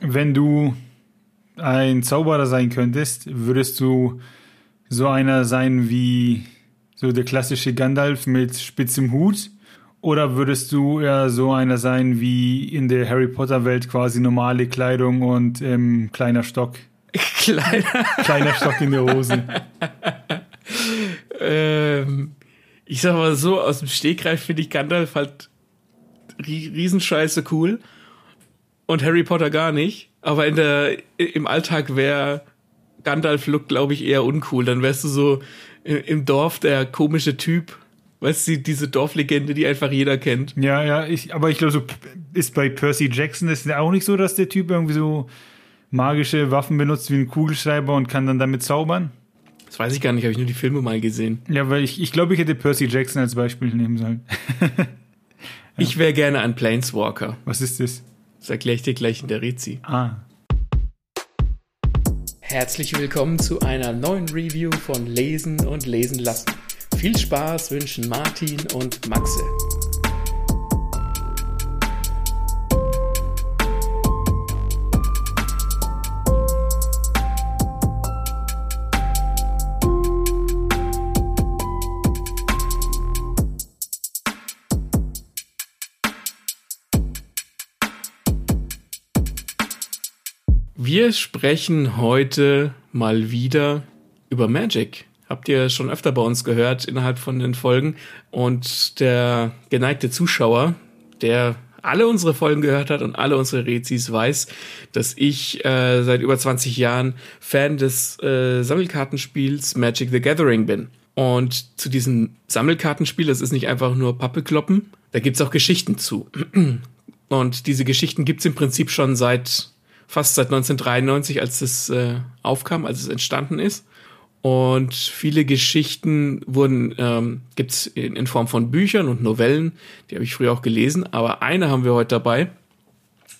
wenn du ein Zauberer sein könntest, würdest du so einer sein wie so der klassische Gandalf mit spitzem Hut? Oder würdest du eher so einer sein wie in der Harry Potter Welt quasi normale Kleidung und ähm, kleiner Stock? Kleiner. kleiner Stock in der Hose. ähm, ich sag mal so, aus dem Stegreif finde ich Gandalf halt riesenscheiße cool und Harry Potter gar nicht. Aber in der, im Alltag wäre Gandalf-Look, glaube ich, eher uncool. Dann wärst du so im Dorf der komische Typ. Weißt du, diese Dorflegende, die einfach jeder kennt. Ja, ja, ich, aber ich glaube, so ist bei Percy Jackson ist auch nicht so, dass der Typ irgendwie so magische Waffen benutzt wie ein Kugelschreiber und kann dann damit zaubern. Das weiß ich gar nicht, habe ich nur die Filme mal gesehen. Ja, weil ich, ich glaube, ich hätte Percy Jackson als Beispiel nehmen sollen. ja. Ich wäre gerne ein Planeswalker. Was ist das? Das erkläre ich dir gleich in der Rezi. Ah. Herzlich willkommen zu einer neuen Review von Lesen und Lesen lassen. Viel Spaß wünschen Martin und Maxe. Sprechen heute mal wieder über Magic. Habt ihr schon öfter bei uns gehört innerhalb von den Folgen. Und der geneigte Zuschauer, der alle unsere Folgen gehört hat und alle unsere Rezis weiß, dass ich äh, seit über 20 Jahren Fan des äh, Sammelkartenspiels Magic the Gathering bin. Und zu diesem Sammelkartenspiel, das ist nicht einfach nur Pappe kloppen, da gibt's auch Geschichten zu. Und diese Geschichten gibt's im Prinzip schon seit fast seit 1993, als es äh, aufkam, als es entstanden ist. Und viele Geschichten wurden, ähm, gibt es in, in, Form von Büchern und Novellen, die habe ich früher auch gelesen, aber eine haben wir heute dabei,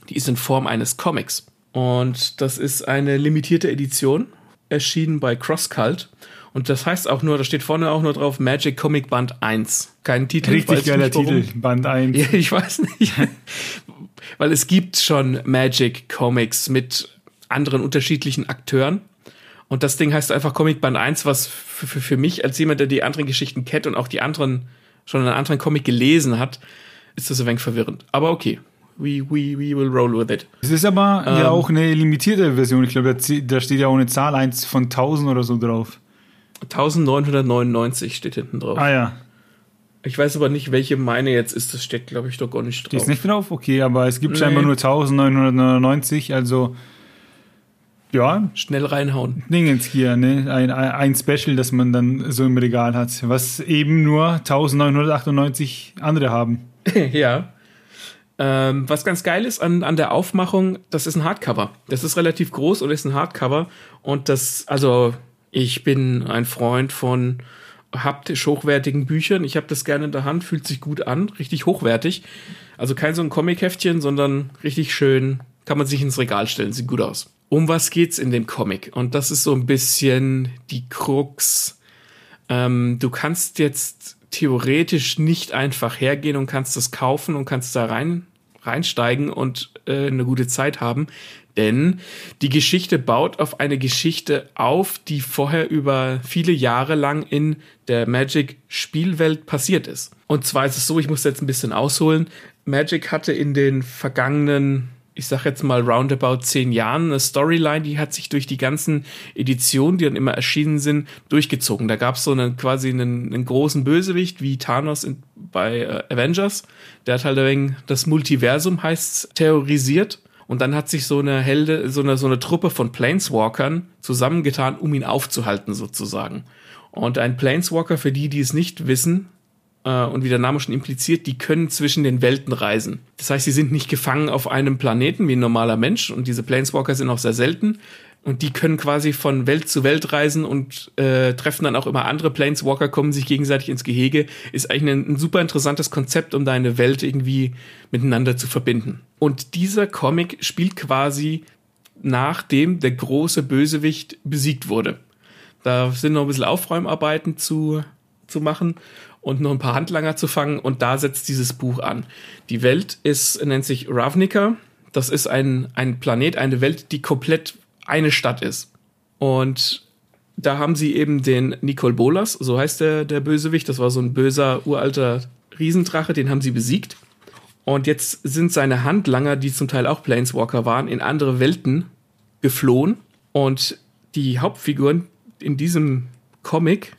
die ist in Form eines Comics. Und das ist eine limitierte Edition, erschienen bei CrossCult. Und das heißt auch nur, da steht vorne auch nur drauf Magic Comic Band 1. Kein Titel. Richtig geiler Titel, Band 1. Ja, ich weiß nicht. Weil es gibt schon Magic Comics mit anderen unterschiedlichen Akteuren. Und das Ding heißt einfach Comic Band 1, was für, für, für mich als jemand, der die anderen Geschichten kennt und auch die anderen, schon einen anderen Comic gelesen hat, ist das ein wenig verwirrend. Aber okay. We, we, we will roll with it. Es ist aber ähm, ja auch eine limitierte Version. Ich glaube, da steht ja auch eine Zahl 1 von 1000 oder so drauf. 1999 steht hinten drauf. Ah ja. Ich weiß aber nicht, welche meine jetzt ist. Das steht, glaube ich, doch gar nicht drauf. Die ist nicht drauf? Okay, aber es gibt nee. scheinbar nur 1999, also ja. Schnell reinhauen. Dingens hier, ne? Ein, ein Special, das man dann so im Regal hat, was eben nur 1998 andere haben. ja. Ähm, was ganz geil ist an, an der Aufmachung, das ist ein Hardcover. Das ist relativ groß und ist ein Hardcover. Und das, also ich bin ein Freund von haptisch hochwertigen Büchern. Ich habe das gerne in der Hand, fühlt sich gut an, richtig hochwertig. Also kein so ein Comic-Heftchen, sondern richtig schön, kann man sich ins Regal stellen, sieht gut aus. Um was geht's in dem Comic? Und das ist so ein bisschen die Krux. Ähm, du kannst jetzt theoretisch nicht einfach hergehen und kannst das kaufen und kannst da rein reinsteigen und äh, eine gute Zeit haben. Denn die Geschichte baut auf eine Geschichte auf, die vorher über viele Jahre lang in der Magic-Spielwelt passiert ist. Und zwar ist es so, ich muss jetzt ein bisschen ausholen. Magic hatte in den vergangenen ich sag jetzt mal roundabout zehn Jahren eine Storyline, die hat sich durch die ganzen Editionen, die dann immer erschienen sind, durchgezogen. Da gab es so einen quasi einen, einen, großen Bösewicht wie Thanos in, bei äh, Avengers. Der hat halt ein wenig das Multiversum heißt terrorisiert. Und dann hat sich so eine Helde, so eine, so eine Truppe von Planeswalkern zusammengetan, um ihn aufzuhalten, sozusagen. Und ein Planeswalker, für die, die es nicht wissen, äh, und wie der Name schon impliziert, die können zwischen den Welten reisen. Das heißt, sie sind nicht gefangen auf einem Planeten wie ein normaler Mensch und diese Planeswalker sind auch sehr selten. Und die können quasi von Welt zu Welt reisen und äh, treffen dann auch immer andere Planeswalker, kommen sich gegenseitig ins Gehege. Ist eigentlich ein, ein super interessantes Konzept, um deine Welt irgendwie miteinander zu verbinden. Und dieser Comic spielt quasi nachdem der große Bösewicht besiegt wurde. Da sind noch ein bisschen Aufräumarbeiten zu, zu machen und noch ein paar Handlanger zu fangen und da setzt dieses Buch an. Die Welt ist, nennt sich Ravnica Das ist ein, ein Planet, eine Welt, die komplett eine Stadt ist. Und da haben sie eben den Nicole Bolas, so heißt der, der Bösewicht. Das war so ein böser, uralter Riesendrache, den haben sie besiegt. Und jetzt sind seine Handlanger, die zum Teil auch Planeswalker waren, in andere Welten geflohen. Und die Hauptfiguren in diesem Comic,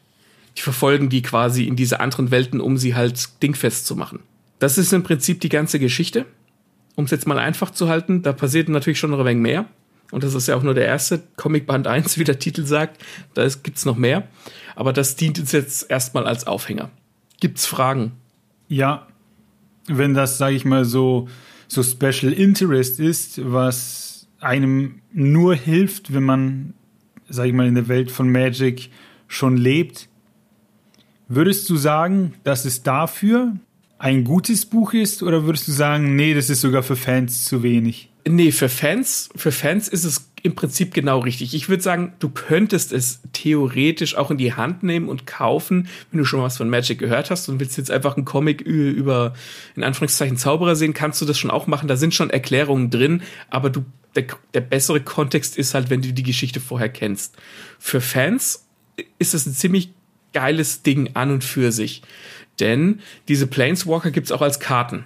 die verfolgen die quasi in diese anderen Welten, um sie halt dingfest zu machen. Das ist im Prinzip die ganze Geschichte. Um es jetzt mal einfach zu halten, da passiert natürlich schon noch ein wenig mehr. Und das ist ja auch nur der erste Comic Band 1, wie der Titel sagt. Da gibt's noch mehr. Aber das dient uns jetzt erstmal als Aufhänger. Gibt's Fragen? Ja, wenn das, sage ich mal, so, so Special Interest ist, was einem nur hilft, wenn man, sage ich mal, in der Welt von Magic schon lebt, würdest du sagen, dass es dafür ein gutes Buch ist oder würdest du sagen, nee, das ist sogar für Fans zu wenig? Nee, für Fans, für Fans ist es im Prinzip genau richtig. Ich würde sagen, du könntest es theoretisch auch in die Hand nehmen und kaufen, wenn du schon was von Magic gehört hast und willst jetzt einfach einen Comic über, in Anführungszeichen, Zauberer sehen, kannst du das schon auch machen. Da sind schon Erklärungen drin, aber du, der, der bessere Kontext ist halt, wenn du die Geschichte vorher kennst. Für Fans ist es ein ziemlich geiles Ding an und für sich. Denn diese Planeswalker gibt's auch als Karten.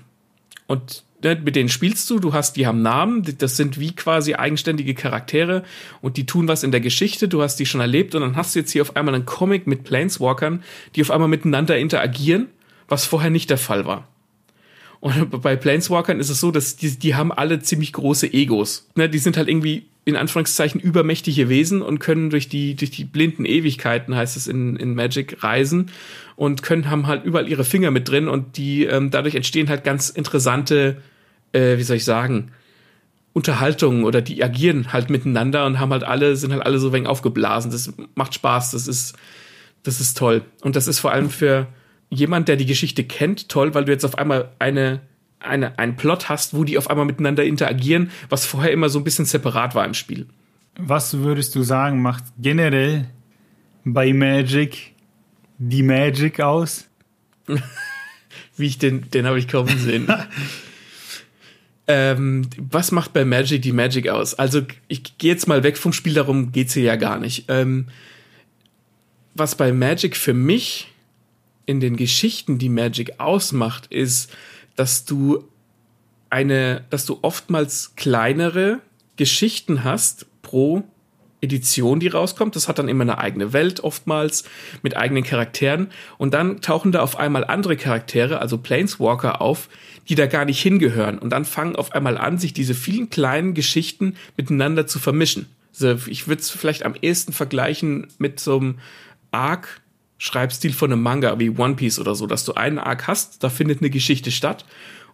Und ne, mit denen spielst du, du hast, die haben Namen, das sind wie quasi eigenständige Charaktere und die tun was in der Geschichte, du hast die schon erlebt und dann hast du jetzt hier auf einmal einen Comic mit Planeswalkern, die auf einmal miteinander interagieren, was vorher nicht der Fall war. Und bei Planeswalkern ist es so, dass die, die haben alle ziemlich große Egos. Ne, die sind halt irgendwie in Anführungszeichen übermächtige Wesen und können durch die, durch die blinden Ewigkeiten, heißt es in, in Magic, reisen und können, haben halt überall ihre Finger mit drin und die, ähm, dadurch entstehen halt ganz interessante, äh, wie soll ich sagen, Unterhaltungen oder die agieren halt miteinander und haben halt alle, sind halt alle so wenig aufgeblasen. Das macht Spaß, das ist, das ist toll. Und das ist vor allem für, jemand, der die Geschichte kennt, toll, weil du jetzt auf einmal eine, eine, einen Plot hast, wo die auf einmal miteinander interagieren, was vorher immer so ein bisschen separat war im Spiel. Was würdest du sagen, macht generell bei Magic die Magic aus? Wie ich den, den habe ich kaum gesehen. ähm, was macht bei Magic die Magic aus? Also, ich gehe jetzt mal weg vom Spiel, darum geht's hier ja gar nicht. Ähm, was bei Magic für mich in den Geschichten, die Magic ausmacht, ist, dass du eine, dass du oftmals kleinere Geschichten hast pro Edition, die rauskommt. Das hat dann immer eine eigene Welt oftmals mit eigenen Charakteren. Und dann tauchen da auf einmal andere Charaktere, also Planeswalker auf, die da gar nicht hingehören. Und dann fangen auf einmal an, sich diese vielen kleinen Geschichten miteinander zu vermischen. Also ich würde es vielleicht am ehesten vergleichen mit so einem Arc Schreibstil von einem Manga wie One Piece oder so, dass du einen Arc hast, da findet eine Geschichte statt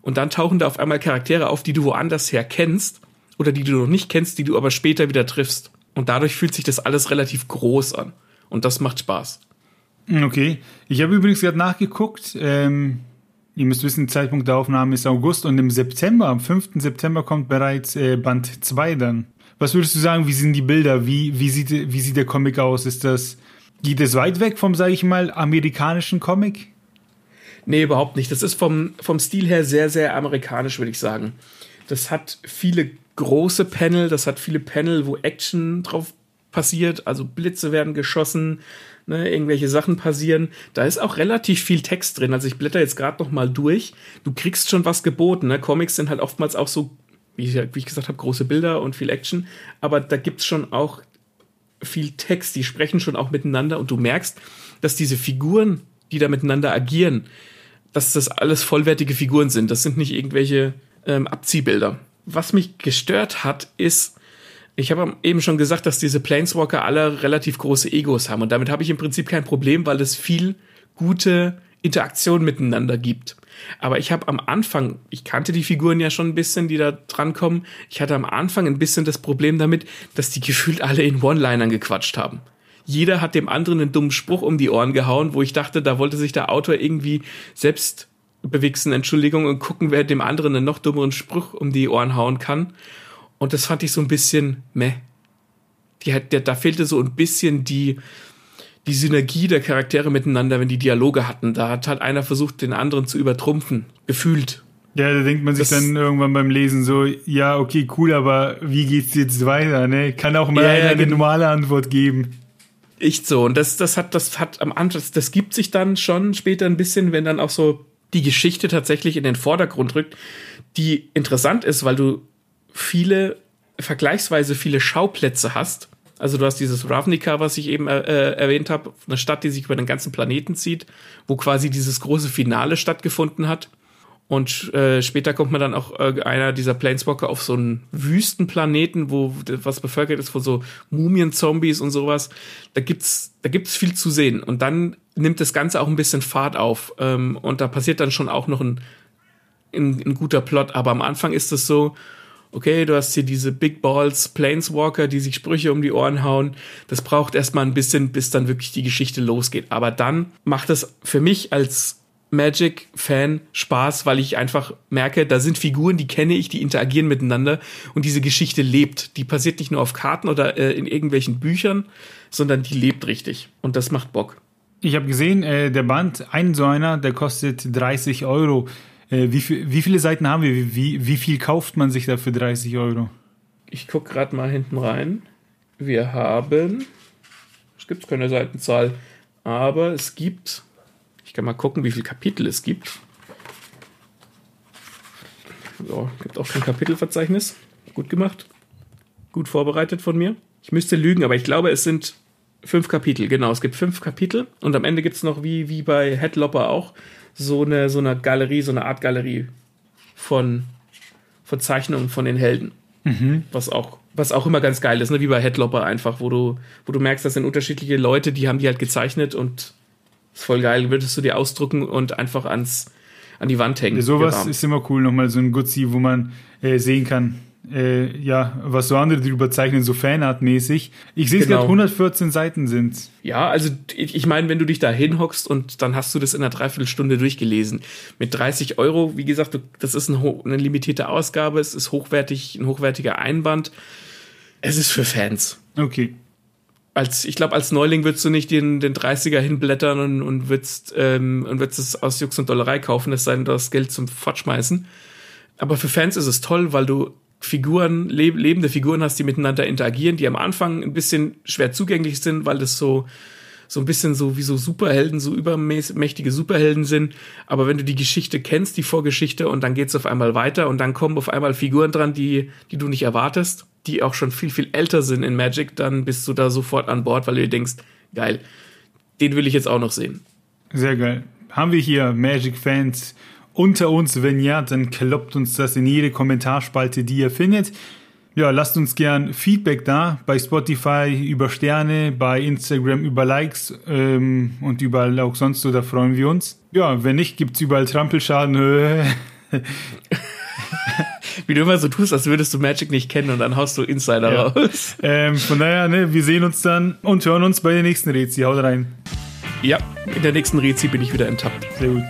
und dann tauchen da auf einmal Charaktere auf, die du woanders her kennst oder die du noch nicht kennst, die du aber später wieder triffst. Und dadurch fühlt sich das alles relativ groß an. Und das macht Spaß. Okay. Ich habe übrigens gerade nachgeguckt. Ähm, ihr müsst wissen, Zeitpunkt der Aufnahme ist August und im September, am 5. September kommt bereits äh, Band 2 dann. Was würdest du sagen, wie sind die Bilder? Wie, wie, sieht, wie sieht der Comic aus? Ist das Geht es weit weg vom, sage ich mal, amerikanischen Comic? Nee, überhaupt nicht. Das ist vom, vom Stil her sehr, sehr amerikanisch, würde ich sagen. Das hat viele große Panel, das hat viele Panel, wo Action drauf passiert, also Blitze werden geschossen, ne, irgendwelche Sachen passieren. Da ist auch relativ viel Text drin. Also ich blätter jetzt gerade noch mal durch. Du kriegst schon was geboten. Ne? Comics sind halt oftmals auch so, wie ich, wie ich gesagt habe, große Bilder und viel Action. Aber da gibt's schon auch viel Text, die sprechen schon auch miteinander und du merkst, dass diese Figuren, die da miteinander agieren, dass das alles vollwertige Figuren sind. Das sind nicht irgendwelche ähm, Abziehbilder. Was mich gestört hat, ist, ich habe eben schon gesagt, dass diese Planeswalker alle relativ große Egos haben und damit habe ich im Prinzip kein Problem, weil es viel gute Interaktion miteinander gibt. Aber ich habe am Anfang, ich kannte die Figuren ja schon ein bisschen, die da drankommen. Ich hatte am Anfang ein bisschen das Problem damit, dass die gefühlt alle in One-Linern gequatscht haben. Jeder hat dem anderen einen dummen Spruch um die Ohren gehauen, wo ich dachte, da wollte sich der Autor irgendwie selbst bewichsen, Entschuldigung, und gucken, wer dem anderen einen noch dummeren Spruch um die Ohren hauen kann. Und das fand ich so ein bisschen meh. Die hat, da fehlte so ein bisschen die, die Synergie der Charaktere miteinander, wenn die Dialoge hatten. Da hat halt einer versucht, den anderen zu übertrumpfen. Gefühlt. Ja, da denkt man sich das dann irgendwann beim Lesen so, ja, okay, cool, aber wie geht's jetzt weiter, ne? Kann auch mal ja, ja, eine genau. normale Antwort geben. Echt so. Und das, das hat, das hat am Anfang, das gibt sich dann schon später ein bisschen, wenn dann auch so die Geschichte tatsächlich in den Vordergrund rückt, die interessant ist, weil du viele, vergleichsweise viele Schauplätze hast. Also du hast dieses Ravnica, was ich eben äh, äh erwähnt habe, eine Stadt, die sich über den ganzen Planeten zieht, wo quasi dieses große Finale stattgefunden hat. Und äh, später kommt man dann auch äh, einer dieser Planeswalker auf so einen Wüstenplaneten, wo was bevölkert ist von so Mumien-Zombies und sowas. Da gibt's, da gibt's viel zu sehen. Und dann nimmt das Ganze auch ein bisschen Fahrt auf. Ähm, und da passiert dann schon auch noch ein, ein, ein guter Plot. Aber am Anfang ist es so, okay, du hast hier diese Big Balls Planeswalker, die sich Sprüche um die Ohren hauen. Das braucht erstmal ein bisschen, bis dann wirklich die Geschichte losgeht. Aber dann macht es für mich als Magic-Fan Spaß, weil ich einfach merke, da sind Figuren, die kenne ich, die interagieren miteinander und diese Geschichte lebt. Die passiert nicht nur auf Karten oder äh, in irgendwelchen Büchern, sondern die lebt richtig. Und das macht Bock. Ich habe gesehen, äh, der Band, ein so einer, der kostet 30 Euro. Äh, wie, wie viele Seiten haben wir? Wie, wie viel kauft man sich da für 30 Euro? Ich gucke gerade mal hinten rein. Wir haben, es gibt keine Seitenzahl, aber es gibt ich kann mal gucken, wie viele Kapitel es gibt. So, gibt auch kein Kapitelverzeichnis. Gut gemacht. Gut vorbereitet von mir. Ich müsste lügen, aber ich glaube, es sind fünf Kapitel. Genau, es gibt fünf Kapitel. Und am Ende gibt es noch, wie, wie bei Headlopper auch, so eine, so eine Galerie, so eine Art Galerie von Verzeichnungen von den Helden. Mhm. Was auch was auch immer ganz geil ist, ne? wie bei Headlopper einfach, wo du, wo du merkst, das sind unterschiedliche Leute, die haben die halt gezeichnet und ist voll geil, würdest du dir ausdrucken und einfach ans, an die Wand hängen. Ja, sowas ist immer cool, nochmal so ein Gutzi, wo man äh, sehen kann, äh, ja, was so andere drüber zeichnen, so Fanart-mäßig. Ich sehe es genau. gerade, 114 Seiten sind Ja, also ich, ich meine, wenn du dich da hinhockst und dann hast du das in einer Dreiviertelstunde durchgelesen. Mit 30 Euro, wie gesagt, das ist ein, eine limitierte Ausgabe, es ist hochwertig, ein hochwertiger Einband. Es ist für Fans. Okay als, ich glaube, als Neuling würdest du nicht den, den 30er hinblättern und, und würdest, ähm, und würdest es aus Jux und Dollerei kaufen, es sei denn, du das Geld zum Fortschmeißen. Aber für Fans ist es toll, weil du Figuren, leb lebende Figuren hast, die miteinander interagieren, die am Anfang ein bisschen schwer zugänglich sind, weil das so, so ein bisschen so wie so Superhelden, so übermächtige Superhelden sind. Aber wenn du die Geschichte kennst, die Vorgeschichte, und dann geht's auf einmal weiter und dann kommen auf einmal Figuren dran, die, die du nicht erwartest, die auch schon viel, viel älter sind in Magic, dann bist du da sofort an Bord, weil du dir denkst, geil, den will ich jetzt auch noch sehen. Sehr geil. Haben wir hier Magic-Fans unter uns? Wenn ja, dann kloppt uns das in jede Kommentarspalte, die ihr findet. Ja, lasst uns gern Feedback da bei Spotify über Sterne, bei Instagram über Likes ähm, und überall auch sonst so, da freuen wir uns. Ja, wenn nicht, gibt's überall Trampelschaden. Wie du immer so tust, als würdest du Magic nicht kennen und dann haust du Insider ja. raus. Ähm, von daher, ne, wir sehen uns dann und hören uns bei der nächsten Rezi. Haut rein. Ja, in der nächsten Rezi bin ich wieder enttappt. Sehr gut.